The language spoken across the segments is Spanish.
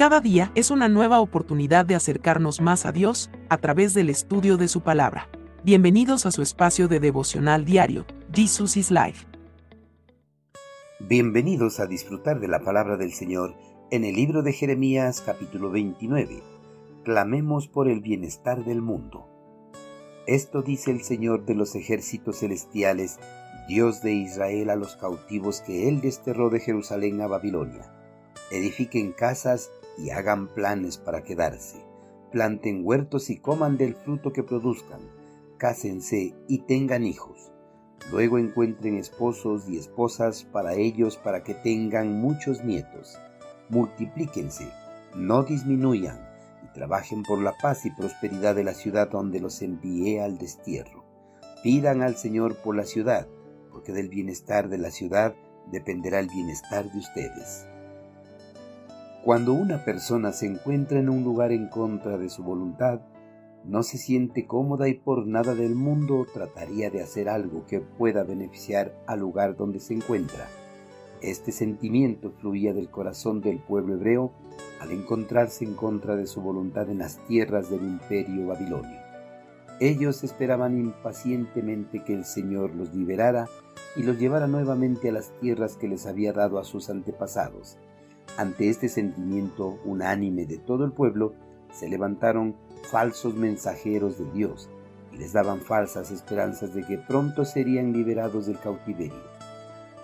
Cada día es una nueva oportunidad de acercarnos más a Dios a través del estudio de su palabra. Bienvenidos a su espacio de devocional diario, Jesus is Life. Bienvenidos a disfrutar de la palabra del Señor en el libro de Jeremías capítulo 29. Clamemos por el bienestar del mundo. Esto dice el Señor de los ejércitos celestiales, Dios de Israel a los cautivos que él desterró de Jerusalén a Babilonia. Edifiquen casas y hagan planes para quedarse. Planten huertos y coman del fruto que produzcan. Cásense y tengan hijos. Luego encuentren esposos y esposas para ellos para que tengan muchos nietos. Multiplíquense, no disminuyan, y trabajen por la paz y prosperidad de la ciudad donde los envié al destierro. Pidan al Señor por la ciudad, porque del bienestar de la ciudad dependerá el bienestar de ustedes. Cuando una persona se encuentra en un lugar en contra de su voluntad, no se siente cómoda y por nada del mundo trataría de hacer algo que pueda beneficiar al lugar donde se encuentra. Este sentimiento fluía del corazón del pueblo hebreo al encontrarse en contra de su voluntad en las tierras del imperio babilonio. Ellos esperaban impacientemente que el Señor los liberara y los llevara nuevamente a las tierras que les había dado a sus antepasados. Ante este sentimiento unánime de todo el pueblo, se levantaron falsos mensajeros de Dios y les daban falsas esperanzas de que pronto serían liberados del cautiverio.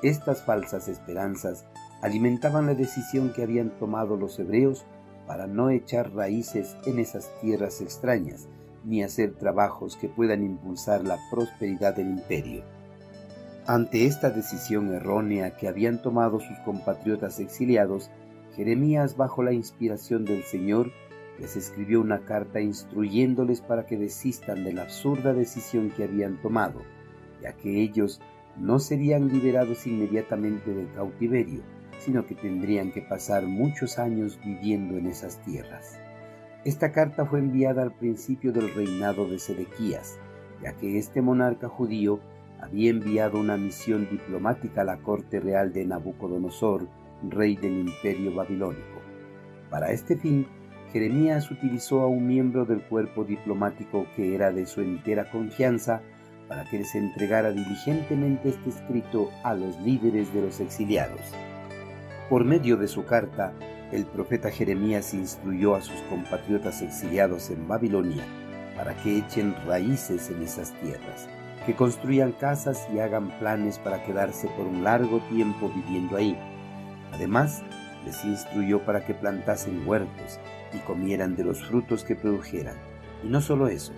Estas falsas esperanzas alimentaban la decisión que habían tomado los hebreos para no echar raíces en esas tierras extrañas, ni hacer trabajos que puedan impulsar la prosperidad del imperio. Ante esta decisión errónea que habían tomado sus compatriotas exiliados, Jeremías, bajo la inspiración del Señor, les escribió una carta instruyéndoles para que desistan de la absurda decisión que habían tomado, ya que ellos no serían liberados inmediatamente del cautiverio, sino que tendrían que pasar muchos años viviendo en esas tierras. Esta carta fue enviada al principio del reinado de Sedequías, ya que este monarca judío había enviado una misión diplomática a la corte real de Nabucodonosor, rey del imperio babilónico. Para este fin, Jeremías utilizó a un miembro del cuerpo diplomático que era de su entera confianza para que les entregara diligentemente este escrito a los líderes de los exiliados. Por medio de su carta, el profeta Jeremías instruyó a sus compatriotas exiliados en Babilonia para que echen raíces en esas tierras que construyan casas y hagan planes para quedarse por un largo tiempo viviendo ahí. Además, les instruyó para que plantasen huertos y comieran de los frutos que produjeran. Y no solo eso,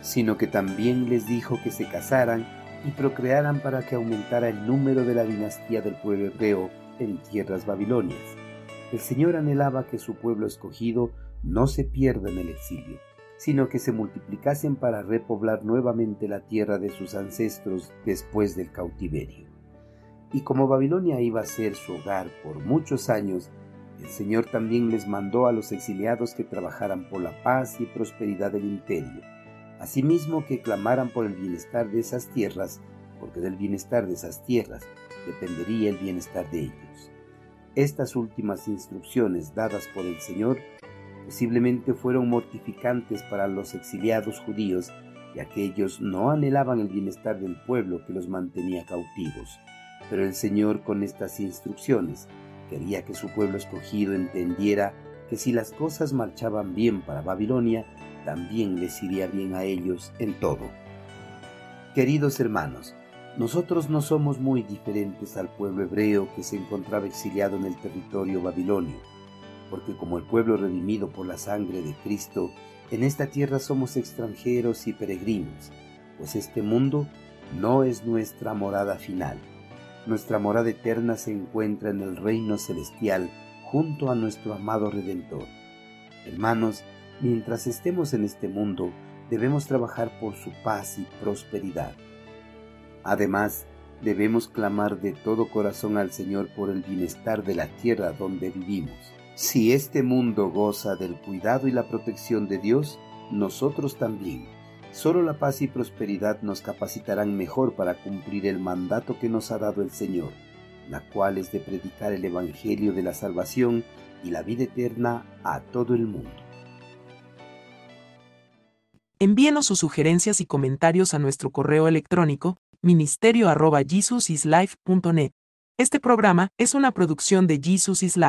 sino que también les dijo que se casaran y procrearan para que aumentara el número de la dinastía del pueblo hebreo en tierras babilonias. El Señor anhelaba que su pueblo escogido no se pierda en el exilio sino que se multiplicasen para repoblar nuevamente la tierra de sus ancestros después del cautiverio. Y como Babilonia iba a ser su hogar por muchos años, el Señor también les mandó a los exiliados que trabajaran por la paz y prosperidad del imperio, asimismo que clamaran por el bienestar de esas tierras, porque del bienestar de esas tierras dependería el bienestar de ellos. Estas últimas instrucciones dadas por el Señor posiblemente fueron mortificantes para los exiliados judíos, ya que ellos no anhelaban el bienestar del pueblo que los mantenía cautivos. Pero el Señor con estas instrucciones quería que su pueblo escogido entendiera que si las cosas marchaban bien para Babilonia, también les iría bien a ellos en todo. Queridos hermanos, nosotros no somos muy diferentes al pueblo hebreo que se encontraba exiliado en el territorio babilonio porque como el pueblo redimido por la sangre de Cristo, en esta tierra somos extranjeros y peregrinos, pues este mundo no es nuestra morada final. Nuestra morada eterna se encuentra en el reino celestial junto a nuestro amado Redentor. Hermanos, mientras estemos en este mundo, debemos trabajar por su paz y prosperidad. Además, debemos clamar de todo corazón al Señor por el bienestar de la tierra donde vivimos. Si este mundo goza del cuidado y la protección de Dios, nosotros también. Solo la paz y prosperidad nos capacitarán mejor para cumplir el mandato que nos ha dado el Señor, la cual es de predicar el Evangelio de la salvación y la vida eterna a todo el mundo. Envíenos sus sugerencias y comentarios a nuestro correo electrónico ministerio.jesusislife.net. Este programa es una producción de Jesus is Life.